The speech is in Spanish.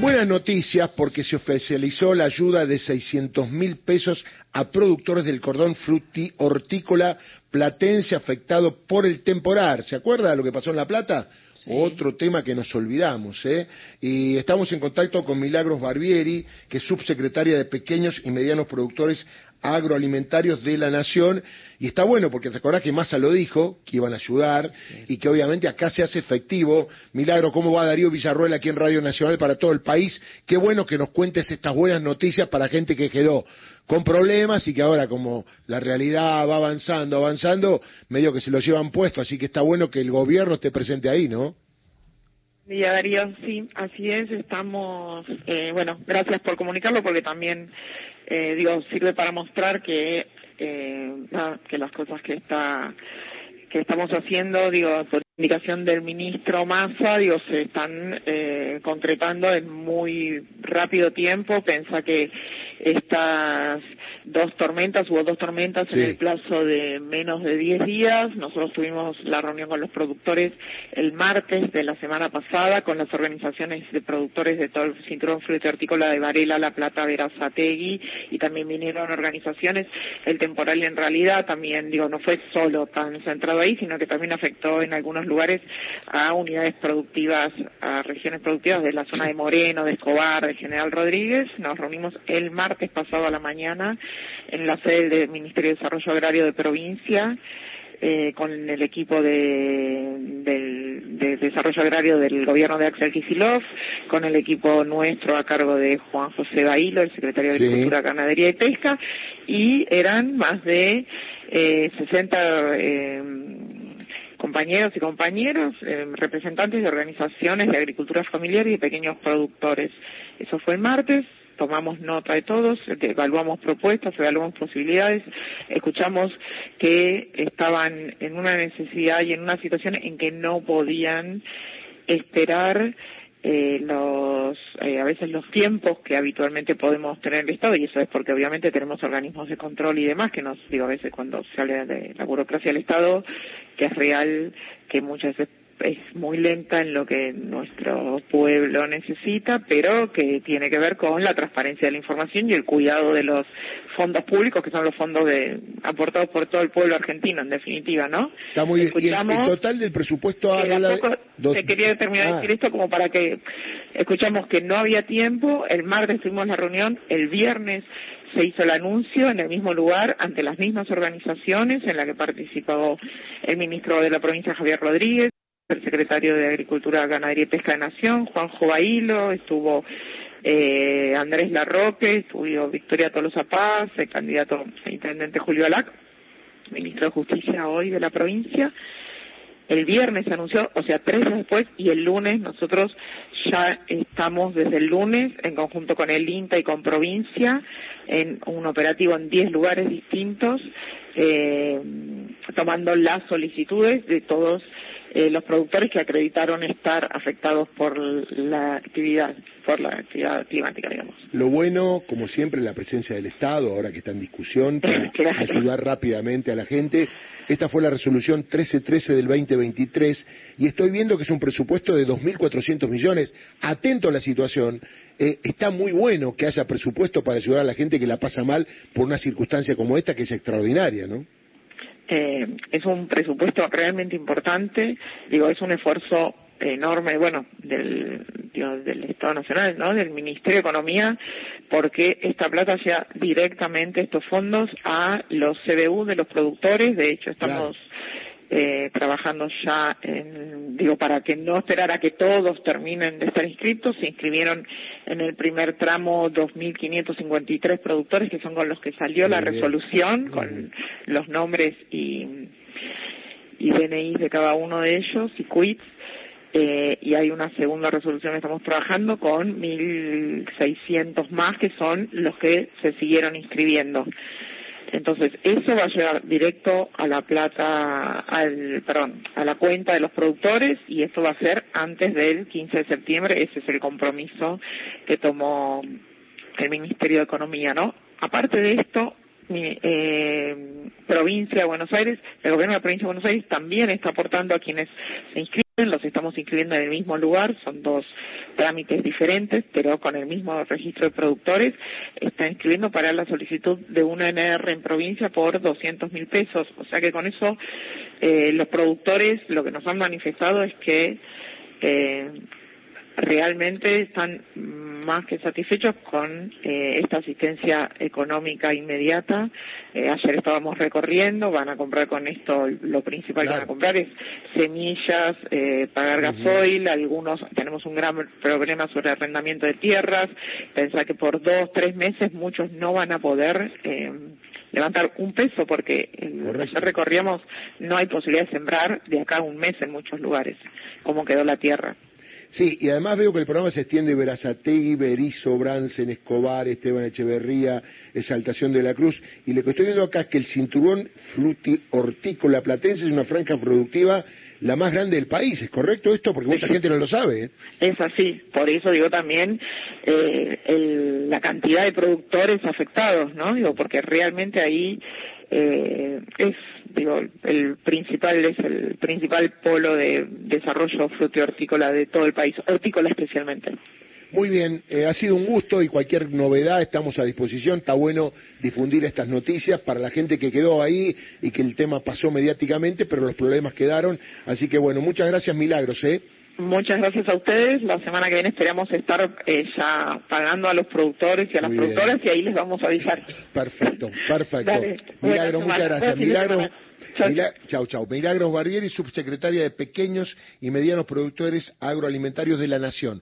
Buenas noticias porque se oficializó la ayuda de 600 mil pesos a productores del cordón fruti hortícola platense afectado por el temporal. ¿Se acuerda de lo que pasó en La Plata? Otro tema que nos olvidamos, ¿eh? Y estamos en contacto con Milagros Barbieri, que es subsecretaria de Pequeños y Medianos Productores Agroalimentarios de la Nación. Y está bueno porque te acordás que Massa lo dijo, que iban a ayudar y que obviamente acá se hace efectivo. Milagro, ¿cómo va Darío Villarruel aquí en Radio Nacional para todo el país? Qué bueno que nos cuentes estas buenas noticias para gente que quedó con problemas y que ahora como la realidad va avanzando, avanzando, medio que se lo llevan puesto, así que está bueno que el gobierno esté presente ahí, ¿no? Día Darío, sí, así es, estamos, eh, bueno, gracias por comunicarlo porque también, eh, digo, sirve para mostrar que, eh, que las cosas que está que estamos haciendo, digo, por indicación del ministro Massa, digo, se están eh, concretando en muy rápido tiempo. Pensa que estas dos tormentas, hubo dos tormentas en el plazo de menos de 10 días. Nosotros tuvimos la reunión con los productores el martes de la semana pasada, con las organizaciones de productores de todo el cinturón fruto hortícola de Varela, La Plata, Verazategui, y también vinieron organizaciones. El temporal en realidad también, digo, no fue solo tan centrado ahí, sino que también afectó en algunos lugares a unidades productivas, a regiones productivas de la zona de Moreno, de Escobar, de General Rodríguez. Nos reunimos el martes pasado a la mañana en la sede del Ministerio de Desarrollo Agrario de provincia. Eh, con el equipo de, desarrollo agrario del gobierno de Axel Kicillof, con el equipo nuestro a cargo de Juan José Bailo, el secretario de Agricultura, Ganadería y Pesca, y eran más de eh, 60 eh, compañeros y compañeros, eh, representantes de organizaciones de agricultura familiar y de pequeños productores. Eso fue el martes, tomamos nota de todos, evaluamos propuestas, evaluamos posibilidades, escuchamos que estaban en una necesidad y en una situación en que no podían esperar eh, los eh, a veces los tiempos que habitualmente podemos tener en el Estado y eso es porque obviamente tenemos organismos de control y demás que nos digo a veces cuando se habla de la burocracia del Estado que es real que muchas veces es muy lenta en lo que nuestro pueblo necesita, pero que tiene que ver con la transparencia de la información y el cuidado de los fondos públicos, que son los fondos de, aportados por todo el pueblo argentino, en definitiva, ¿no? Está muy bien. ¿Y el, total del presupuesto habla Se quería terminar de ah. decir esto como para que escuchamos que no había tiempo, el martes tuvimos la reunión, el viernes se hizo el anuncio en el mismo lugar ante las mismas organizaciones en la que participó el ministro de la provincia Javier Rodríguez el secretario de Agricultura, Ganadería y Pesca de Nación, Juanjo Bailo, estuvo eh, Andrés Larroque, estuvo Victoria Tolosa Paz, el candidato a intendente Julio Alac, ministro de Justicia hoy de la provincia. El viernes se anunció, o sea, tres días después, y el lunes nosotros ya estamos desde el lunes en conjunto con el INTA y con provincia en un operativo en diez lugares distintos, eh, tomando las solicitudes de todos eh, los productores que acreditaron estar afectados por la actividad, por la actividad climática, digamos. Lo bueno, como siempre, la presencia del Estado, ahora que está en discusión, para ayudar rápidamente a la gente. Esta fue la resolución 1313 del 2023 y estoy viendo que es un presupuesto de 2.400 millones. Atento a la situación. Eh, está muy bueno que haya presupuesto para ayudar a la gente que la pasa mal por una circunstancia como esta que es extraordinaria, ¿no? Eh, es un presupuesto realmente importante, digo, es un esfuerzo enorme, bueno, del, del Estado Nacional, ¿no? Del Ministerio de Economía, porque esta plata sea directamente estos fondos a los CBU de los productores. De hecho, estamos eh, trabajando ya en, digo, para que no esperara que todos terminen de estar inscritos, se inscribieron en el primer tramo 2.553 productores, que son con los que salió la resolución, con los nombres y, y DNI de cada uno de ellos y quits. Eh, y hay una segunda resolución que estamos trabajando con 1.600 más que son los que se siguieron inscribiendo. Entonces, eso va a llegar directo a la plata, al, perdón, a la cuenta de los productores y esto va a ser antes del 15 de septiembre. Ese es el compromiso que tomó el Ministerio de Economía, ¿no? Aparte de esto, eh, provincia de Buenos Aires, el gobierno de la provincia de Buenos Aires también está aportando a quienes se inscriben los estamos inscribiendo en el mismo lugar, son dos trámites diferentes, pero con el mismo registro de productores, está inscribiendo para la solicitud de una NR en provincia por 200 mil pesos. O sea que con eso eh, los productores lo que nos han manifestado es que eh, realmente están más que satisfechos con eh, esta asistencia económica inmediata. Eh, ayer estábamos recorriendo, van a comprar con esto, lo principal que van a comprar es semillas, eh, pagar gasoil, algunos tenemos un gran problema sobre arrendamiento de tierras, pensar que por dos, tres meses muchos no van a poder levantar un peso porque ayer recorríamos no hay posibilidad de sembrar de acá a un mes en muchos lugares, como quedó la tierra. Sí, y además veo que el programa se extiende Verazategui, Berizo, Bransen, Escobar, Esteban Echeverría, Exaltación de la Cruz, y lo que estoy viendo acá es que el cinturón fruti hortícola platense es una franja productiva la más grande del país, ¿es correcto esto? Porque mucha gente no lo sabe. ¿eh? Es así, por eso digo también eh, la cantidad de productores afectados, ¿no? Digo, porque realmente ahí eh, es digo el principal es el principal polo de desarrollo hortícola de todo el país hortícola especialmente muy bien, eh, ha sido un gusto y cualquier novedad estamos a disposición. Está bueno difundir estas noticias para la gente que quedó ahí y que el tema pasó mediáticamente, pero los problemas quedaron. Así que bueno, muchas gracias, Milagros. ¿eh? Muchas gracias a ustedes. La semana que viene esperamos estar eh, ya pagando a los productores y a las productoras y ahí les vamos a avisar. Perfecto, perfecto. Milagros, muchas gracias. Milagros. chau, chau. Milagros Barbieri, subsecretaria de Pequeños y Medianos Productores Agroalimentarios de la Nación.